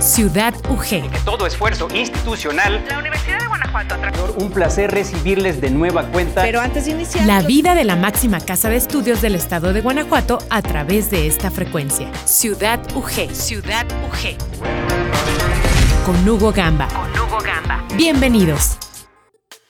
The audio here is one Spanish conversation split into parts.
Ciudad UG. Que todo esfuerzo institucional. La Universidad de Guanajuato. Un placer recibirles de nueva cuenta. Pero antes de iniciar. La vida de la máxima casa de estudios del estado de Guanajuato a través de esta frecuencia. Ciudad UG. Ciudad UG. Con Hugo Gamba. Con Hugo Gamba. Bienvenidos.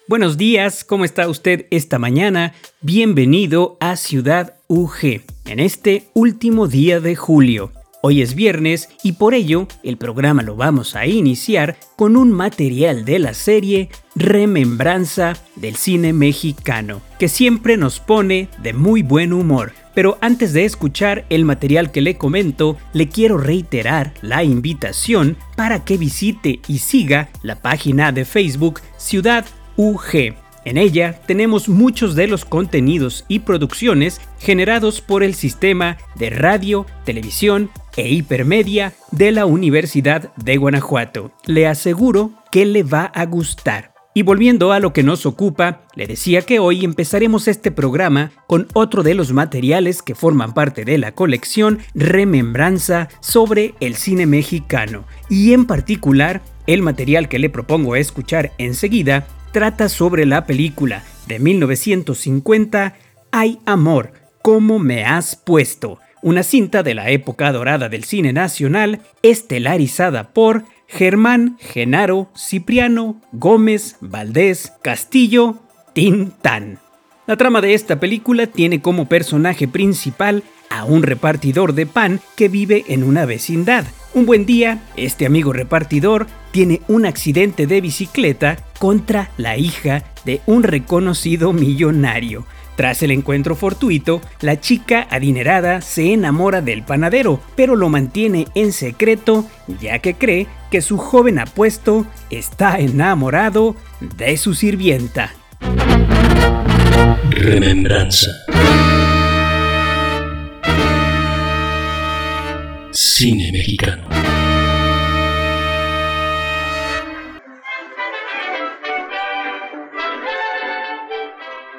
Buenos días, ¿cómo está usted esta mañana? Bienvenido a Ciudad UG en este último día de julio. Hoy es viernes y por ello el programa lo vamos a iniciar con un material de la serie Remembranza del cine mexicano, que siempre nos pone de muy buen humor. Pero antes de escuchar el material que le comento, le quiero reiterar la invitación para que visite y siga la página de Facebook Ciudad UG. En ella tenemos muchos de los contenidos y producciones generados por el sistema de radio, televisión e hipermedia de la Universidad de Guanajuato. Le aseguro que le va a gustar. Y volviendo a lo que nos ocupa, le decía que hoy empezaremos este programa con otro de los materiales que forman parte de la colección Remembranza sobre el cine mexicano, y en particular el material que le propongo escuchar enseguida trata sobre la película de 1950 Hay amor, ¿cómo me has puesto? Una cinta de la época dorada del cine nacional, estelarizada por Germán, Genaro, Cipriano, Gómez, Valdés, Castillo, Tintán. La trama de esta película tiene como personaje principal a un repartidor de pan que vive en una vecindad. Un buen día, este amigo repartidor tiene un accidente de bicicleta contra la hija de un reconocido millonario. Tras el encuentro fortuito, la chica adinerada se enamora del panadero, pero lo mantiene en secreto ya que cree que su joven apuesto está enamorado de su sirvienta. Remembranza. Cine mexicano.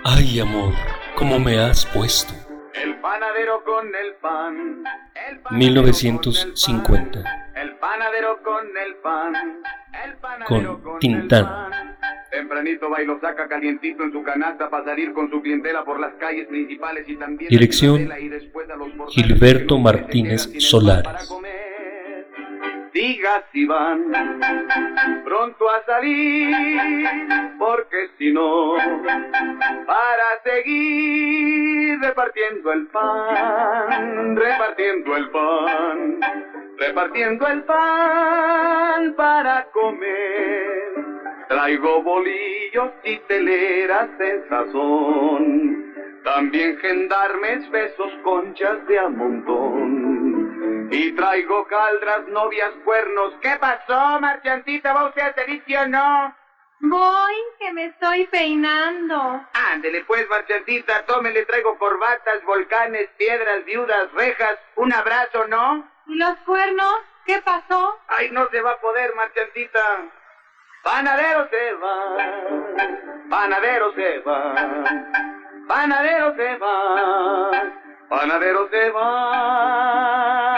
Ay, amor, ¿cómo me has puesto? El panadero con el pan. 1950. El panadero con el pan. El panadero con Tintán. Tempranito va y lo saca calientito en su canasta para salir con su clientela por las calles principales y también... Dirección Gilberto Martínez Solares. Diga si van pronto a salir, porque si no, para seguir repartiendo el pan, repartiendo el pan, repartiendo el pan para comer. Traigo bolillos y teleras en sazón, también gendarmes, besos, conchas de a montón. Y traigo caldras, novias, cuernos. ¿Qué pasó, marchantita? ¿Va usted a servicio o no? Voy, que me estoy peinando. Ándele pues, marchantita, tómele, traigo corbatas, volcanes, piedras, viudas, rejas, un abrazo, ¿no? ¿Y los cuernos? ¿Qué pasó? Ay, no se va a poder, marchantita. Panadero se va, panadero se va, panadero se va, panadero se va.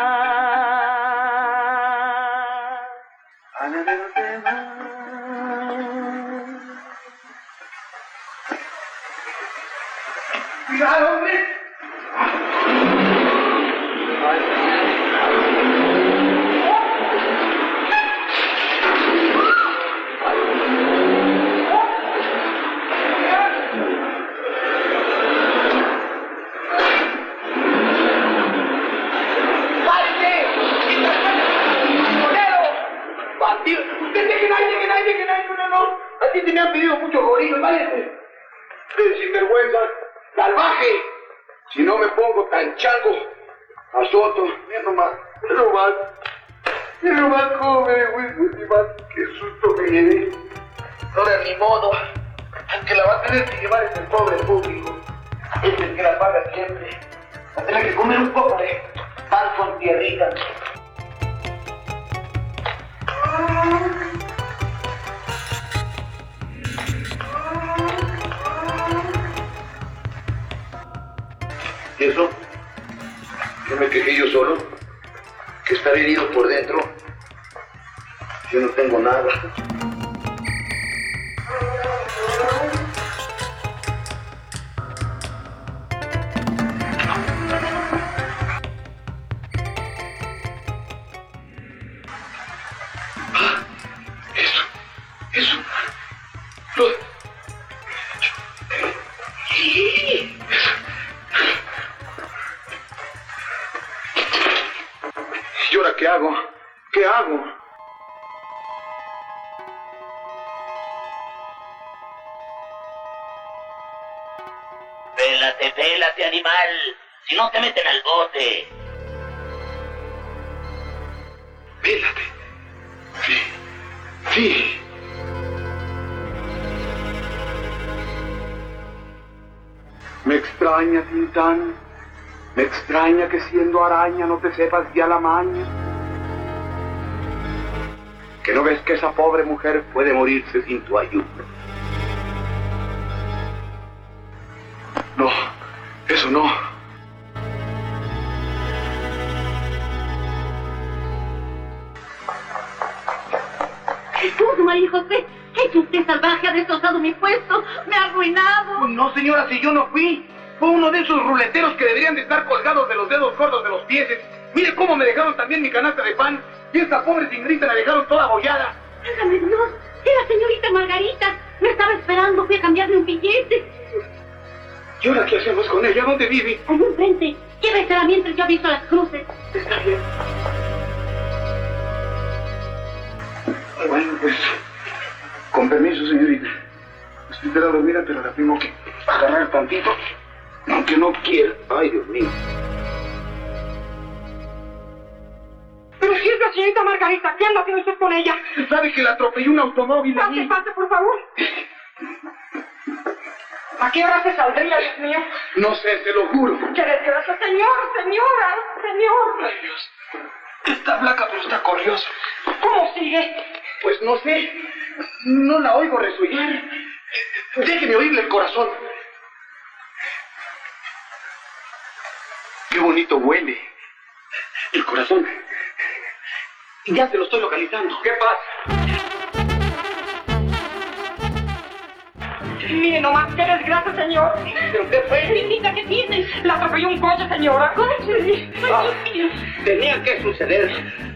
Me han pedido mucho gorilo, váyase. Sinvergüenza, salvaje. Si no me pongo tan chango, azoto. Mira nomás, mira nomás. Mira nomás cómo me más. Qué susto me llevé. Ahora ni modo. Aunque la va a tener que llevar es el pobre público. Es el que la paga siempre. Va a tener que comer un poco de pan con tierrita. ¿Y eso? ¿Que me quejé yo solo? ¿Que estar herido por dentro? Yo no tengo nada. No te meten al bote. Pélate. Sí. Sí. Me extraña, Tintán. Me extraña que siendo araña no te sepas ya la maña. Que no ves que esa pobre mujer puede morirse sin tu ayuda. No, eso no. María José, es usted salvaje, ha destrozado mi puesto, me ha arruinado. No, señora, si yo no fui. Fue uno de esos ruleteros que deberían de estar colgados de los dedos gordos de los pies. Mire cómo me dejaron también mi canasta de pan. Y esta pobre señorita la dejaron toda abollada. Hágame Dios, era señorita Margarita, me estaba esperando, fui a cambiarle un billete. ¿Y ahora qué hacemos con ella? ¿Dónde vive? Allí enfrente, llévesela mientras yo aviso las cruces. Está bien. Bueno, pues, con permiso, señorita. Estoy de la dormida, pero la tengo que agarrar tantito, aunque no quiera. Ay, Dios mío. Pero si es la señorita Margarita, ¿qué anda haciendo usted con ella? ¿Sabe que la atropelló un automóvil Pase, pase, por favor. ¿A qué hora se saldría, Dios mío? No sé, se lo juro. ¡Qué desgracia! Señor, señora, señor. Ay, Dios. Está flaca, pero está corriosa. ¿Cómo sigue? Pues no sé. No la oigo resuellar. Déjeme oírle el corazón. Qué bonito huele. El corazón. Ya se lo estoy localizando. ¿Qué pasa? Mire nomás, qué desgracia, señor. ¿Pero qué fue? Niñita, ¿qué tiene? La atropelló un coche, señora. ¿Coche? Ah. Ay, Dios mío. Tenía que suceder.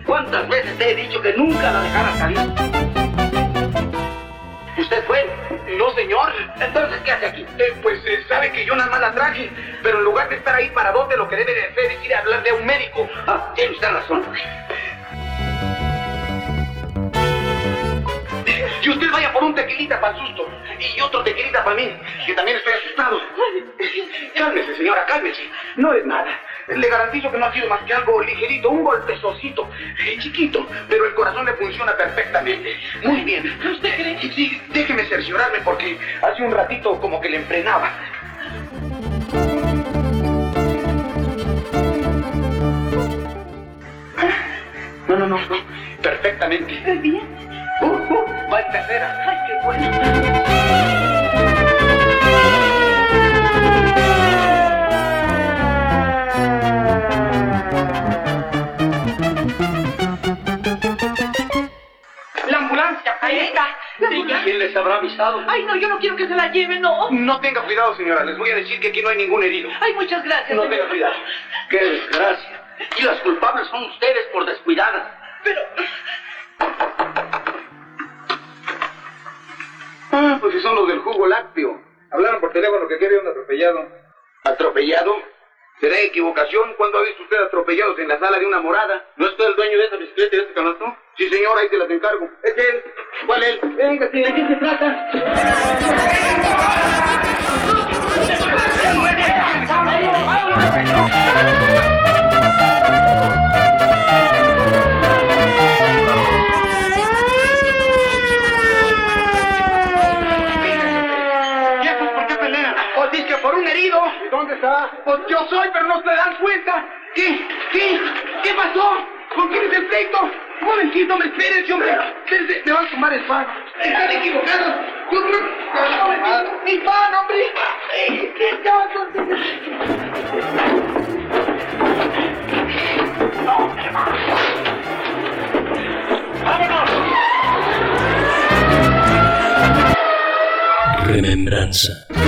¿Cuántas veces te he dicho que nunca la dejara salir? ¿Usted fue? No, señor. Entonces, ¿qué hace aquí? Eh, pues eh, sabe que yo nada más la traje, pero en lugar de estar ahí paradote, lo que debe de hacer es ir a hablarle a un médico. Ah, tiene usted razón. Por un tequilita para el susto y otro tequilita para mí, que también estoy asustado. Cálmese, señora, cálmese. No es nada. Le garantizo que no ha sido más que algo ligerito, un golpezocito, eh, chiquito, pero el corazón le funciona perfectamente. Muy bien. ¿Usted cree? Sí, déjeme cerciorarme porque hace un ratito como que le enfrenaba. No, no, no, no. Perfectamente. Bien. Uh, uh, va en tercera. Ay, qué bueno. La ambulancia, ahí está. ¿Quién les habrá avisado? Ay, no, yo no quiero que se la lleven, no. No tenga cuidado, señora. Les voy a decir que aquí no hay ningún herido. Ay, muchas gracias. No tenga cuidado. ¡Qué desgracia! Y las culpables son ustedes por descuidadas. Pero, Ah, pues si son los del jugo lácteo. Hablaron por teléfono que quería un atropellado. ¿Atropellado? ¿Será equivocación? ¿Cuándo ha visto usted atropellados en la sala de una morada? ¿No es usted el dueño de esa bicicleta y de este canasto? Sí, señor, ahí te las encargo. Es él. ¿Cuál él? Venga. ¿de qué se trata? cuenta? Pues yo soy, pero no se dan cuenta. ¿Qué? ¿Qué? ¿Qué pasó? ¿Con quién es el pleito? Un momentito, me esperes, yo me... me van a tomar el pan. Están equivocados. Yo creo ¡Mi pan, hombre! ¡Qué caso! ¡Vámonos! Remembranza.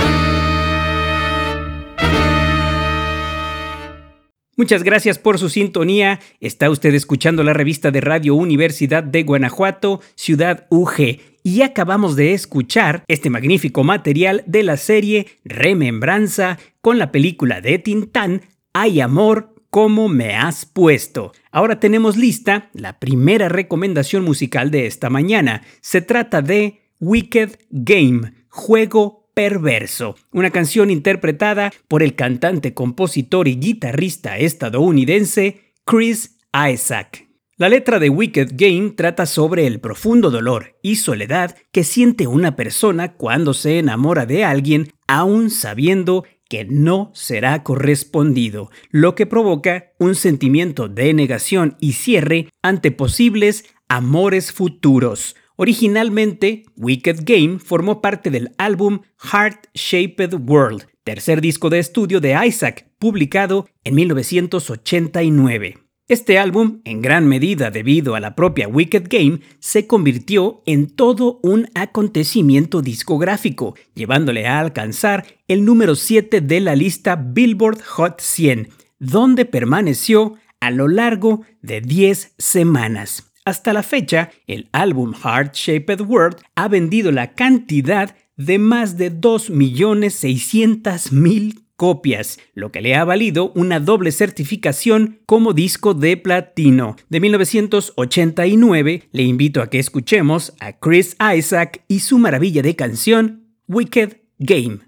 Muchas gracias por su sintonía. Está usted escuchando la revista de Radio Universidad de Guanajuato, Ciudad UG, y acabamos de escuchar este magnífico material de la serie Remembranza con la película de Tintán, Hay amor, como me has puesto. Ahora tenemos lista la primera recomendación musical de esta mañana. Se trata de Wicked Game, juego Perverso, una canción interpretada por el cantante, compositor y guitarrista estadounidense Chris Isaac. La letra de Wicked Game trata sobre el profundo dolor y soledad que siente una persona cuando se enamora de alguien aún sabiendo que no será correspondido, lo que provoca un sentimiento de negación y cierre ante posibles amores futuros. Originalmente, Wicked Game formó parte del álbum Heart Shaped World, tercer disco de estudio de Isaac, publicado en 1989. Este álbum, en gran medida debido a la propia Wicked Game, se convirtió en todo un acontecimiento discográfico, llevándole a alcanzar el número 7 de la lista Billboard Hot 100, donde permaneció a lo largo de 10 semanas. Hasta la fecha, el álbum Heart Shaped World ha vendido la cantidad de más de 2.600.000 copias, lo que le ha valido una doble certificación como disco de platino. De 1989, le invito a que escuchemos a Chris Isaac y su maravilla de canción Wicked Game.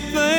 get.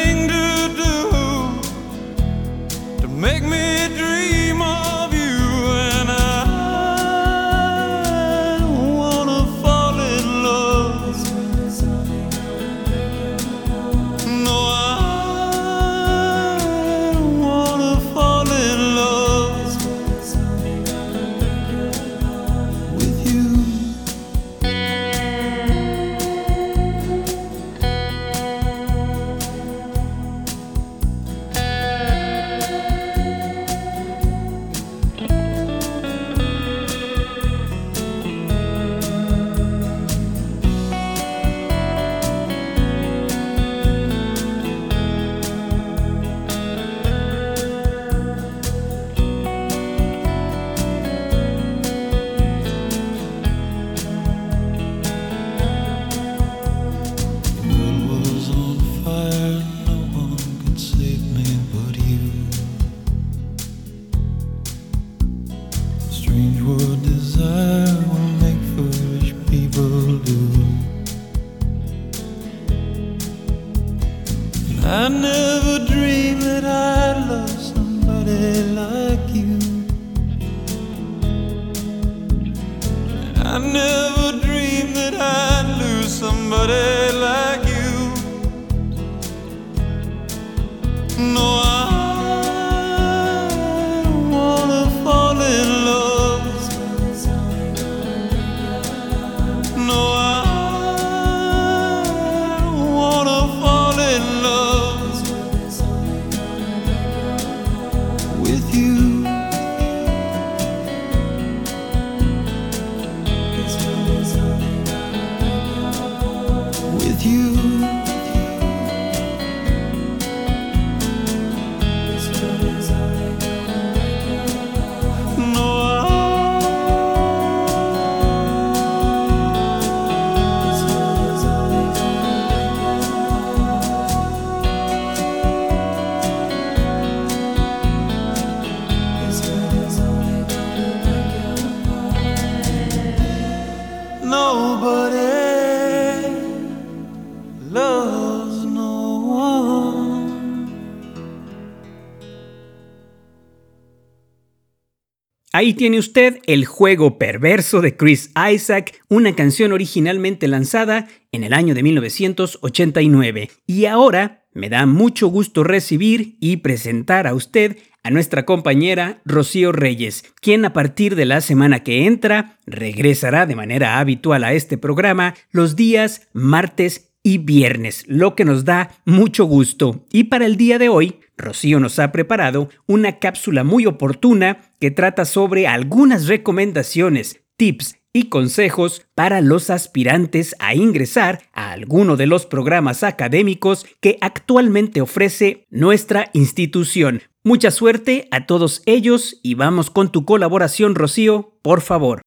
Tiene usted el juego perverso de Chris Isaac, una canción originalmente lanzada en el año de 1989. Y ahora me da mucho gusto recibir y presentar a usted a nuestra compañera Rocío Reyes, quien a partir de la semana que entra regresará de manera habitual a este programa los días martes y viernes, lo que nos da mucho gusto. Y para el día de hoy, Rocío nos ha preparado una cápsula muy oportuna que trata sobre algunas recomendaciones, tips y consejos para los aspirantes a ingresar a alguno de los programas académicos que actualmente ofrece nuestra institución. Mucha suerte a todos ellos y vamos con tu colaboración, Rocío, por favor.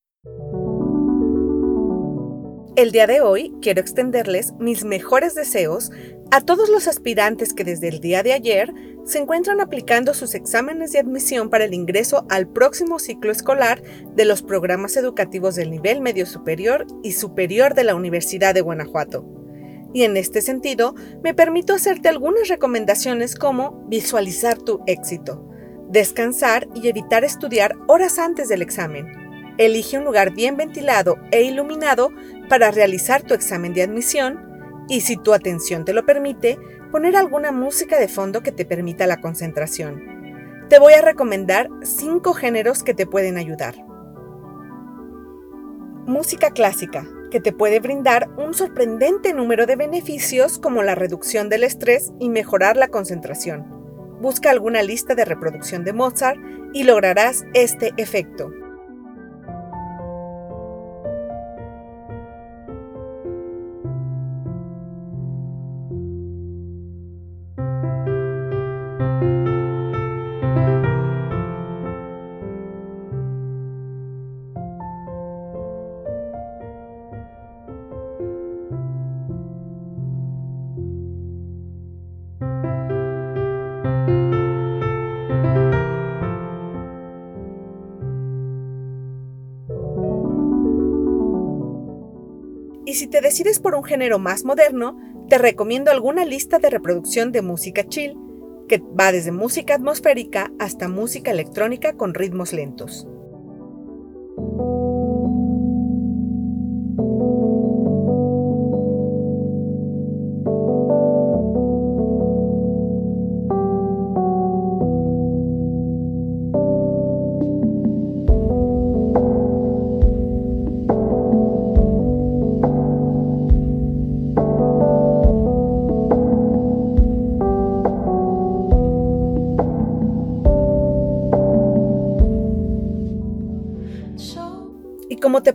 El día de hoy quiero extenderles mis mejores deseos a todos los aspirantes que desde el día de ayer se encuentran aplicando sus exámenes de admisión para el ingreso al próximo ciclo escolar de los programas educativos del nivel medio superior y superior de la Universidad de Guanajuato. Y en este sentido, me permito hacerte algunas recomendaciones como visualizar tu éxito, descansar y evitar estudiar horas antes del examen. Elige un lugar bien ventilado e iluminado para realizar tu examen de admisión y si tu atención te lo permite, poner alguna música de fondo que te permita la concentración. Te voy a recomendar cinco géneros que te pueden ayudar. Música clásica, que te puede brindar un sorprendente número de beneficios como la reducción del estrés y mejorar la concentración. Busca alguna lista de reproducción de Mozart y lograrás este efecto. Te decides por un género más moderno, te recomiendo alguna lista de reproducción de música chill, que va desde música atmosférica hasta música electrónica con ritmos lentos.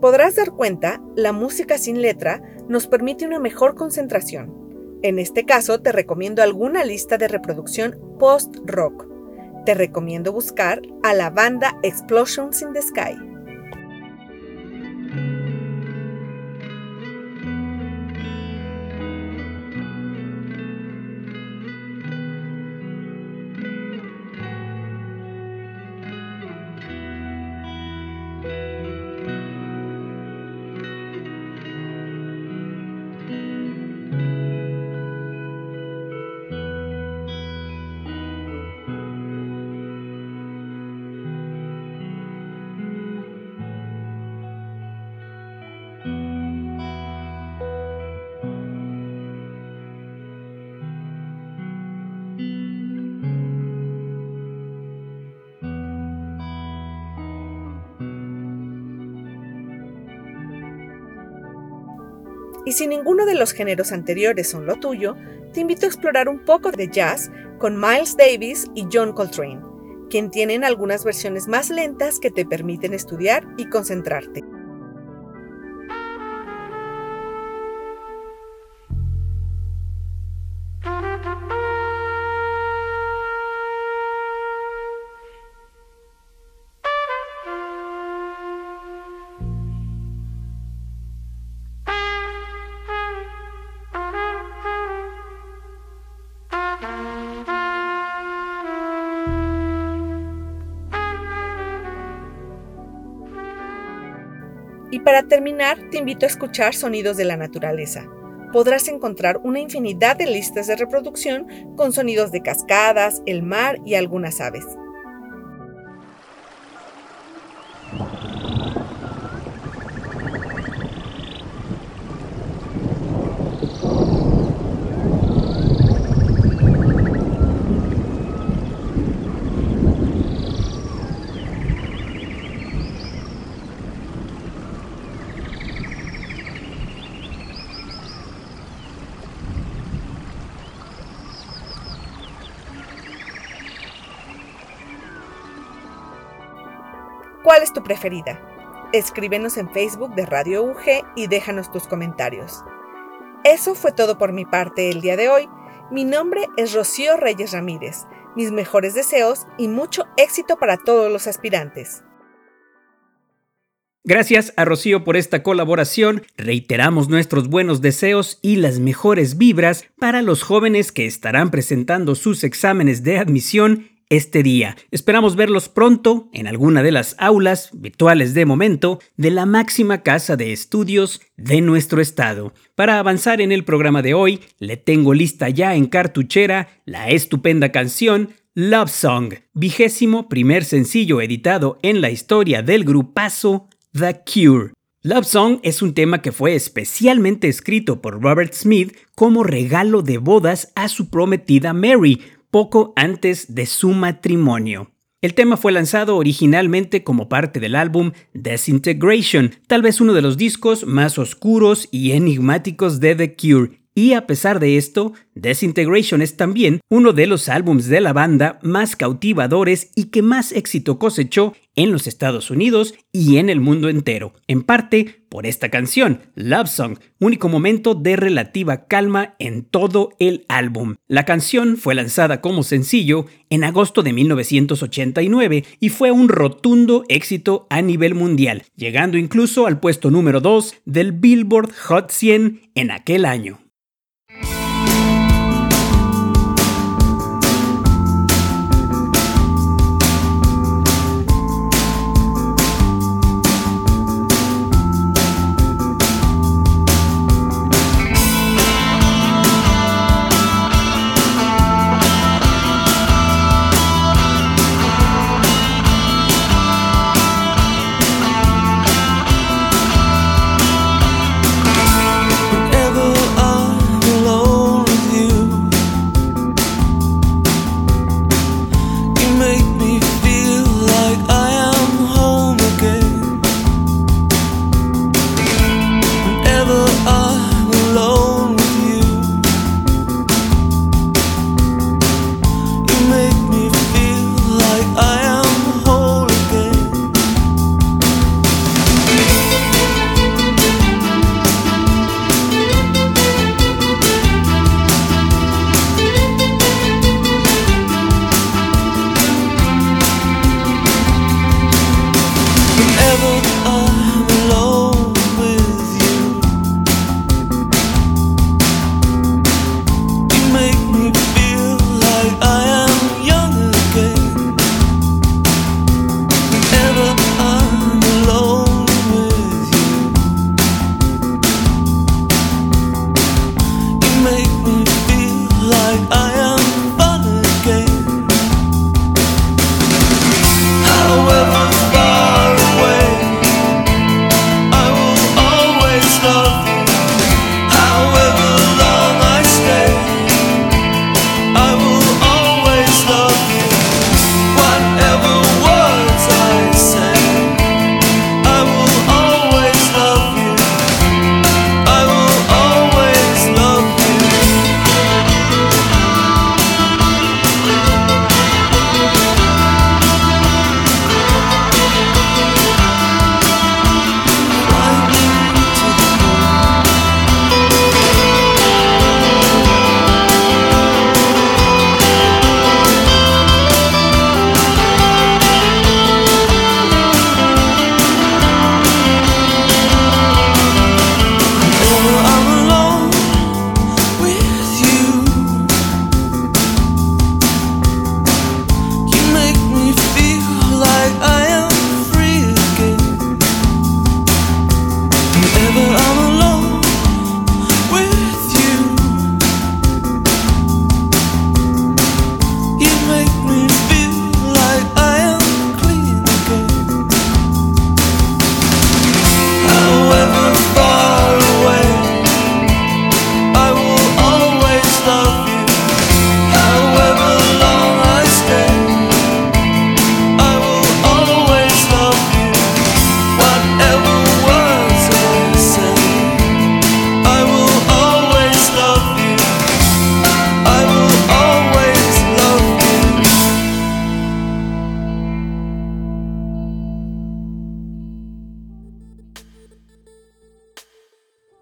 Podrás dar cuenta, la música sin letra nos permite una mejor concentración. En este caso, te recomiendo alguna lista de reproducción post-rock. Te recomiendo buscar a la banda Explosions in the Sky. Y si ninguno de los géneros anteriores son lo tuyo, te invito a explorar un poco de jazz con Miles Davis y John Coltrane, quien tienen algunas versiones más lentas que te permiten estudiar y concentrarte. Y para terminar, te invito a escuchar sonidos de la naturaleza. Podrás encontrar una infinidad de listas de reproducción con sonidos de cascadas, el mar y algunas aves. ¿Cuál es tu preferida? Escríbenos en Facebook de Radio UG y déjanos tus comentarios. Eso fue todo por mi parte el día de hoy. Mi nombre es Rocío Reyes Ramírez. Mis mejores deseos y mucho éxito para todos los aspirantes. Gracias a Rocío por esta colaboración. Reiteramos nuestros buenos deseos y las mejores vibras para los jóvenes que estarán presentando sus exámenes de admisión este día. Esperamos verlos pronto en alguna de las aulas virtuales de momento de la máxima casa de estudios de nuestro estado. Para avanzar en el programa de hoy, le tengo lista ya en cartuchera la estupenda canción Love Song, vigésimo primer sencillo editado en la historia del grupazo The Cure. Love Song es un tema que fue especialmente escrito por Robert Smith como regalo de bodas a su prometida Mary, poco antes de su matrimonio. El tema fue lanzado originalmente como parte del álbum Desintegration, tal vez uno de los discos más oscuros y enigmáticos de The Cure, y a pesar de esto, Desintegration es también uno de los álbums de la banda más cautivadores y que más éxito cosechó en los Estados Unidos y en el mundo entero, en parte por esta canción, Love Song, único momento de relativa calma en todo el álbum. La canción fue lanzada como sencillo en agosto de 1989 y fue un rotundo éxito a nivel mundial, llegando incluso al puesto número 2 del Billboard Hot 100 en aquel año.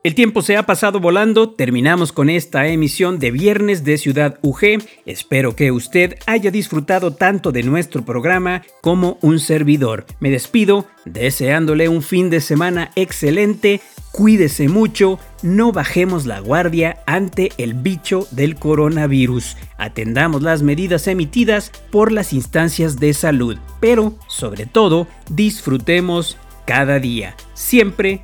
El tiempo se ha pasado volando, terminamos con esta emisión de Viernes de Ciudad UG. Espero que usted haya disfrutado tanto de nuestro programa como un servidor. Me despido deseándole un fin de semana excelente, cuídese mucho, no bajemos la guardia ante el bicho del coronavirus. Atendamos las medidas emitidas por las instancias de salud, pero sobre todo disfrutemos cada día, siempre